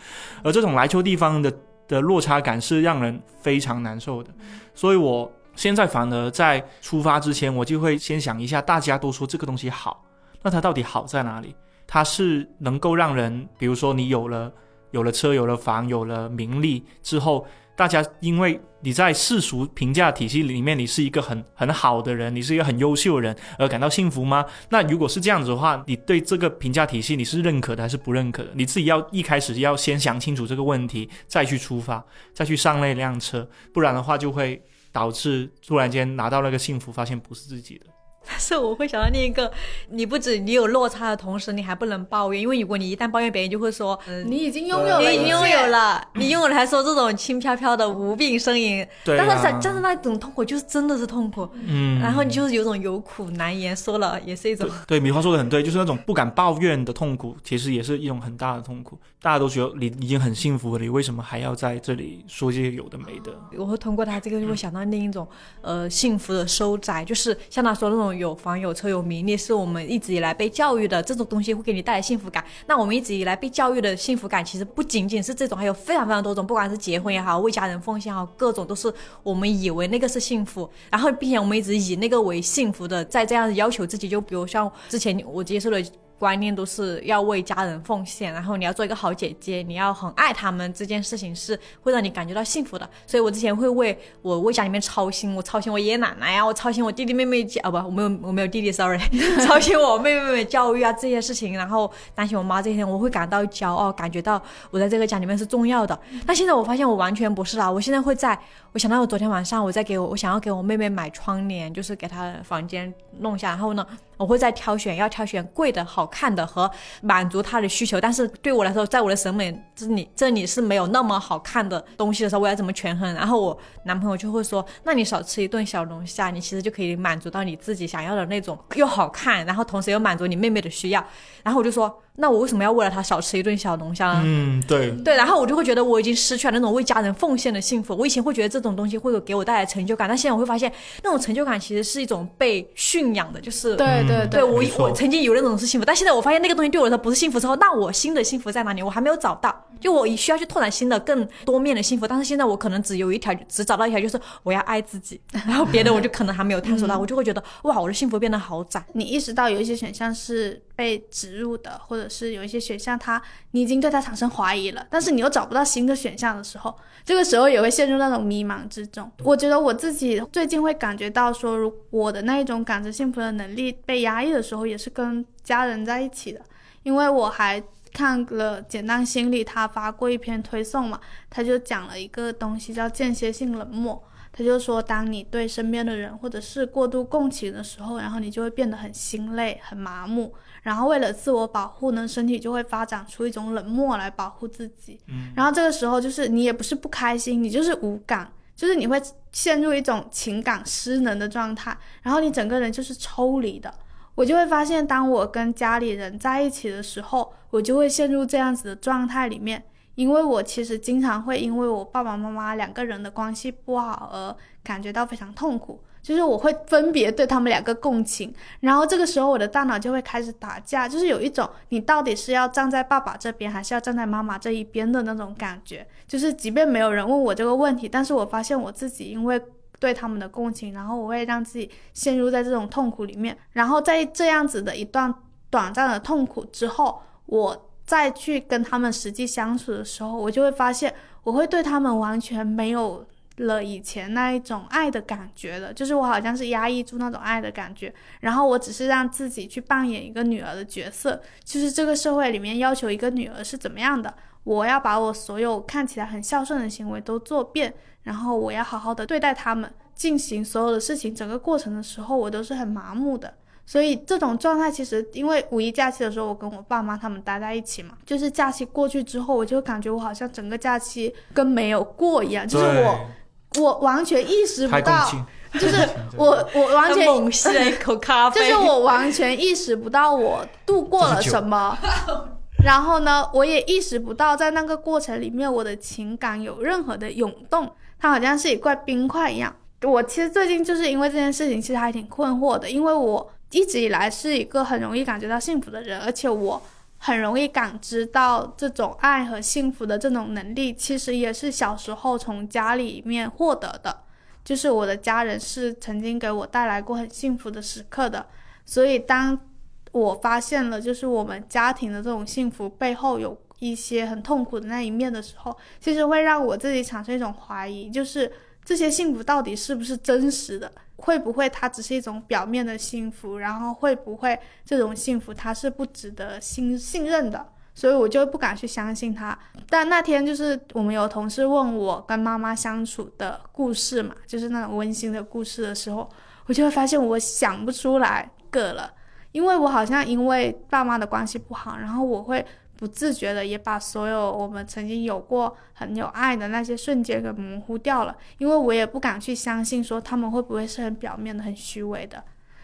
而这种来错地方的的落差感是让人非常难受的。所以我现在反而在出发之前，我就会先想一下，大家都说这个东西好，那它到底好在哪里？它是能够让人，比如说你有了有了车、有了房、有了名利之后，大家因为你在世俗评价体系里面，你是一个很很好的人，你是一个很优秀的人，而感到幸福吗？那如果是这样子的话，你对这个评价体系你是认可的还是不认可的？你自己要一开始要先想清楚这个问题，再去出发，再去上那辆车，不然的话就会导致突然间拿到那个幸福，发现不是自己的。但是我会想到另一个，你不止你有落差的同时，你还不能抱怨，因为如果你一旦抱怨，别人就会说，嗯，你已经拥有了，你已经拥有了，你拥有了还说这种轻飘飘的无病呻吟，对、但是啊，但是那种痛苦就是真的是痛苦，嗯，然后你就是有种有苦难言，说了也是一种，对，米花说的很对，就是那种不敢抱怨的痛苦，其实也是一种很大的痛苦。大家都觉得你已经很幸福了，你为什么还要在这里说这些有的没的？我会通过他这个就会想到另一种，呃，幸福的收窄，就是像他说那种有房有车有名利，是我们一直以来被教育的这种东西会给你带来幸福感。那我们一直以来被教育的幸福感，其实不仅仅是这种，还有非常非常多种，不管是结婚也好，为家人奉献也好，各种都是我们以为那个是幸福，然后并且我们一直以那个为幸福的，在这样要求自己。就比如像之前我接受了。观念都是要为家人奉献，然后你要做一个好姐姐，你要很爱他们，这件事情是会让你感觉到幸福的。所以我之前会为我为家里面操心，我操心我爷爷奶奶呀，我操心我弟弟妹妹教，哦 不，我没有我没有弟弟，sorry，操心我妹妹妹妹教育啊这些事情，然后担心我妈这些，我会感到骄傲，感觉到我在这个家里面是重要的。但现在我发现我完全不是啦，我现在会在，我想到我昨天晚上我在给我我想要给我妹妹买窗帘，就是给她房间弄一下，然后呢，我会再挑选，要挑选贵的好。看的和满足他的需求，但是对我来说，在我的审美这里这里是没有那么好看的东西的时候，我要怎么权衡？然后我男朋友就会说：“那你少吃一顿小龙虾，你其实就可以满足到你自己想要的那种 又好看，然后同时又满足你妹妹的需要。”然后我就说：“那我为什么要为了他少吃一顿小龙虾呢？嗯，对，对，然后我就会觉得我已经失去了那种为家人奉献的幸福。我以前会觉得这种东西会有给我带来成就感，但现在我会发现，那种成就感其实是一种被驯养的，就是对对嗯对我我曾经有那种是幸福，但现在我发现那个东西对我来说不是幸福之后，那我新的幸福在哪里？我还没有找到，就我需要去拓展新的更多面的幸福。但是现在我可能只有一条，只找到一条，就是我要爱自己，然后别的我就可能还没有探索到，我就会觉得哇，我的幸福变得好窄。你意识到有一些选项是被植入的，或者是有一些选项它你已经对它产生怀疑了，但是你又找不到新的选项的时候，这个时候也会陷入那种迷茫之中。我觉得我自己最近会感觉到说，如我的那一种感知幸福的能力被压抑的时候，也是跟家人在一起的，因为我还。看了简单心理，他发过一篇推送嘛，他就讲了一个东西叫间歇性冷漠。他就说，当你对身边的人或者是过度共情的时候，然后你就会变得很心累、很麻木，然后为了自我保护呢，身体就会发展出一种冷漠来保护自己。嗯，然后这个时候就是你也不是不开心，你就是无感，就是你会陷入一种情感失能的状态，然后你整个人就是抽离的。我就会发现，当我跟家里人在一起的时候，我就会陷入这样子的状态里面。因为我其实经常会因为我爸爸妈妈两个人的关系不好而感觉到非常痛苦，就是我会分别对他们两个共情，然后这个时候我的大脑就会开始打架，就是有一种你到底是要站在爸爸这边还是要站在妈妈这一边的那种感觉，就是即便没有人问我这个问题，但是我发现我自己因为对他们的共情，然后我会让自己陷入在这种痛苦里面，然后在这样子的一段短暂的痛苦之后，我。再去跟他们实际相处的时候，我就会发现，我会对他们完全没有了以前那一种爱的感觉了，就是我好像是压抑住那种爱的感觉，然后我只是让自己去扮演一个女儿的角色，就是这个社会里面要求一个女儿是怎么样的，我要把我所有看起来很孝顺的行为都做遍，然后我要好好的对待他们，进行所有的事情，整个过程的时候，我都是很麻木的。所以这种状态其实，因为五一假期的时候，我跟我爸妈他们待在一起嘛，就是假期过去之后，我就感觉我好像整个假期跟没有过一样，就是我我完全意识不到，就是我我完全猛吸了一口咖啡，就是我完全意识不到我度过了什么，然后呢，我也意识不到在那个过程里面我的情感有任何的涌动，它好像是一块冰块一样。我其实最近就是因为这件事情，其实还挺困惑的，因为我一直以来是一个很容易感觉到幸福的人，而且我很容易感知到这种爱和幸福的这种能力，其实也是小时候从家里面获得的。就是我的家人是曾经给我带来过很幸福的时刻的，所以当我发现了就是我们家庭的这种幸福背后有一些很痛苦的那一面的时候，其实会让我自己产生一种怀疑，就是这些幸福到底是不是真实的？会不会它只是一种表面的幸福？然后会不会这种幸福它是不值得信信任的？所以我就不敢去相信他。但那天就是我们有同事问我跟妈妈相处的故事嘛，就是那种温馨的故事的时候，我就会发现我想不出来个了，因为我好像因为爸妈的关系不好，然后我会不自觉的也把所有我们曾经有过很有爱的那些瞬间给模糊掉了，因为我也不敢去相信说他们会不会是很表面的、很虚伪的。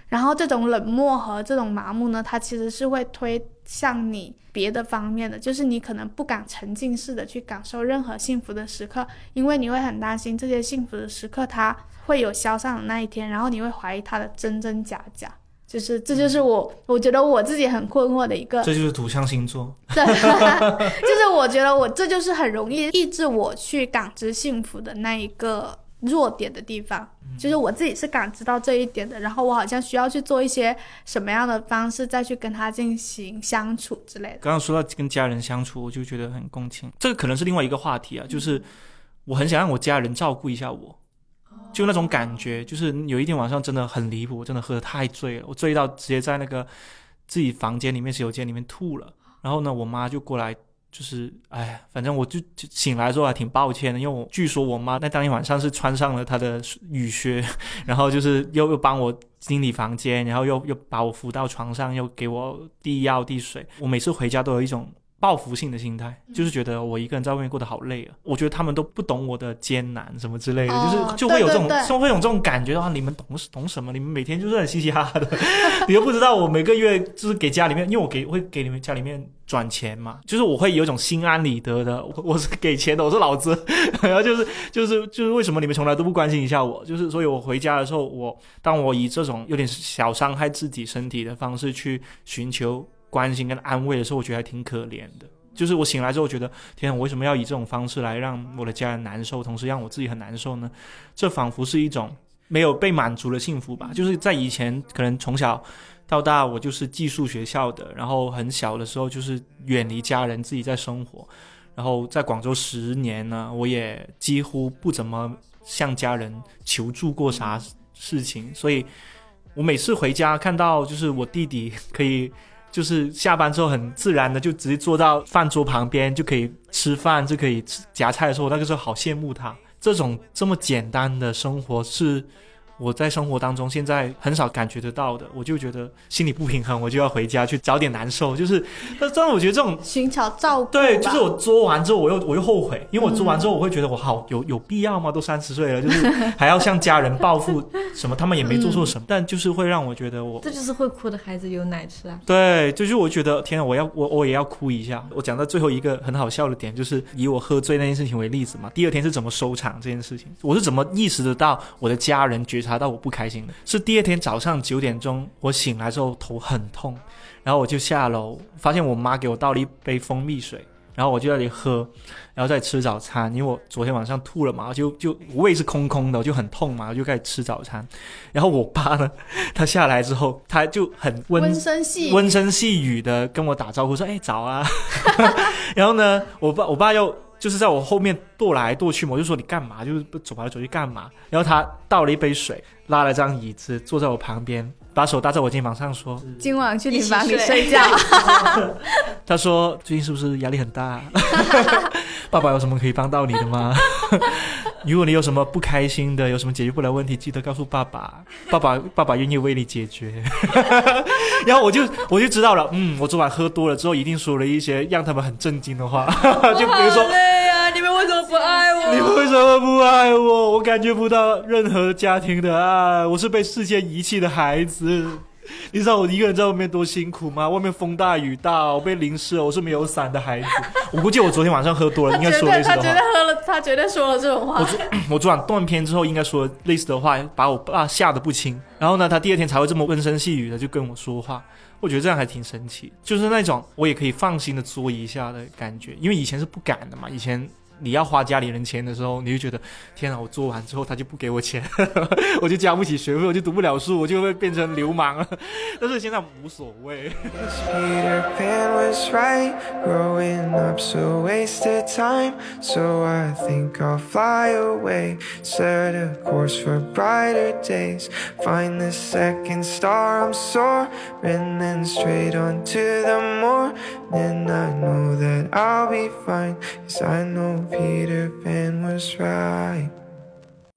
然后这种冷漠和这种麻木呢，它其实是会推向你别的方面的，就是你可能不敢沉浸式的去感受任何幸福的时刻，因为你会很担心这些幸福的时刻它会有消散的那一天，然后你会怀疑它的真真假假。就是这就是我我觉得我自己很困惑的一个这就是土象星座。对，就是我觉得我这就是很容易抑制我去感知幸福的那一个弱点的地方，就是我自己是感知到这一点的，然后我好像需要去做一些什么样的方式再去跟他进行相处之类的。刚刚说到跟家人相处，我就觉得很共情。这个可能是另外一个话题啊，就是我很想让我家人照顾一下我，就那种感觉。就是有一天晚上真的很离谱，我真的喝得太醉了，我醉到直接在那个自己房间里面洗手间里面吐了。然后呢，我妈就过来，就是哎，反正我就就醒来之后还挺抱歉的，因为我据说我妈那当天晚上是穿上了她的雨靴，然后就是又又帮我清理房间，然后又又把我扶到床上，又给我递药递水。我每次回家都有一种报复性的心态，就是觉得我一个人在外面过得好累啊。我觉得他们都不懂我的艰难什么之类的，哦就是就会有这种对对对就会有这种感觉的话，你们懂懂什么？你们每天就是很嘻嘻哈哈的，你又不知道我每个月就是给家里面，因为我给会给你们家里面转钱嘛，就是我会有一种心安理得的，我我是给钱的，我是老子，然后就是就是就是为什么你们从来都不关心一下我？就是所以我回家的时候，我当我以这种有点小伤害自己身体的方式去寻求关心跟安慰的时候，我觉得还挺可怜的。就是我醒来之后觉得，天，我为什么要以这种方式来让我的家人难受，同时让我自己很难受呢？这仿佛是一种没有被满足的幸福吧。就是在以前，可能从小到大，我就是寄宿学校的，然后很小的时候就是远离家人，自己在生活。然后在广州十年呢，我也几乎不怎么向家人求助过啥事情，所以我每次回家看到就是我弟弟可以。就是下班之后很自然的就直接坐到饭桌旁边就可以吃饭，就可以夹菜的时候，那个时候好羡慕他。这种这么简单的生活是我在生活当中现在很少感觉得到的，我就觉得心里不平衡，我就要回家去找点难受。就是，但但我觉得这种寻找照顾。对，就是我做完之后，我又我又后悔，因为我做完之后，我会觉得我好有有必要吗？都三十岁了，就是 还要向家人报复什么？他们也没做错什么，但就是会让我觉得我这就是会哭的孩子有奶吃啊。对，就是我觉得天啊，我要我我也要哭一下。我讲到最后一个很好笑的点，就是以我喝醉那件事情为例子嘛。第二天是怎么收场这件事情，我是怎么意识得到我的家人觉察到我不开心的？是第二天早上九点钟，我醒来之后头很痛，然后我就下楼，发现我妈给我倒了一杯蜂蜜水。然后我就在那里喝，然后再吃早餐，因为我昨天晚上吐了嘛，就就胃是空空的，我就很痛嘛，我就开始吃早餐。然后我爸呢，他下来之后，他就很温温声细语温声细语的跟我打招呼说：“哎，早啊。” 然后呢，我爸我爸又就是在我后面踱来踱去嘛，我就说你干嘛？就是走来走去干嘛？然后他倒了一杯水，拉了张椅子坐在我旁边，把手搭在我肩膀上说今晚去你房里睡觉。“他说最近是不是压力很大？爸爸有什么可以帮到你的吗？如果你有什么不开心的，有什么解决不了问题，记得告诉爸爸，爸爸爸爸愿意为你解决。”然后我就我就知道了，嗯，我昨晚喝多了之后，一定说了一些让他们很震惊的话，就比如说。累呀、你为什么不爱我？你为什么不爱我？我感觉不到任何家庭的爱，我是被世界遗弃的孩子。你知道我一个人在外面多辛苦吗？外面风大雨大，我被淋湿了，我是没有伞的孩子。我估计我昨天晚上喝多了，应该说类似的话他绝对。喝了，他绝对说了这种话我。昨我昨晚断片之后，应该说类似的话，把我爸吓得不轻。然后呢，他第二天才会这么温声细语的就跟我说话。我觉得这样还挺神奇，就是那种我也可以放心的作一下的感觉。因为以前是不敢的嘛，以前你要花家里人钱的时候，你就觉得天啊，我做完之后他就不给我钱，我就交不起学费，我就读不了书，我就会变成流氓了。但是现在无所谓。Peter Pan was right.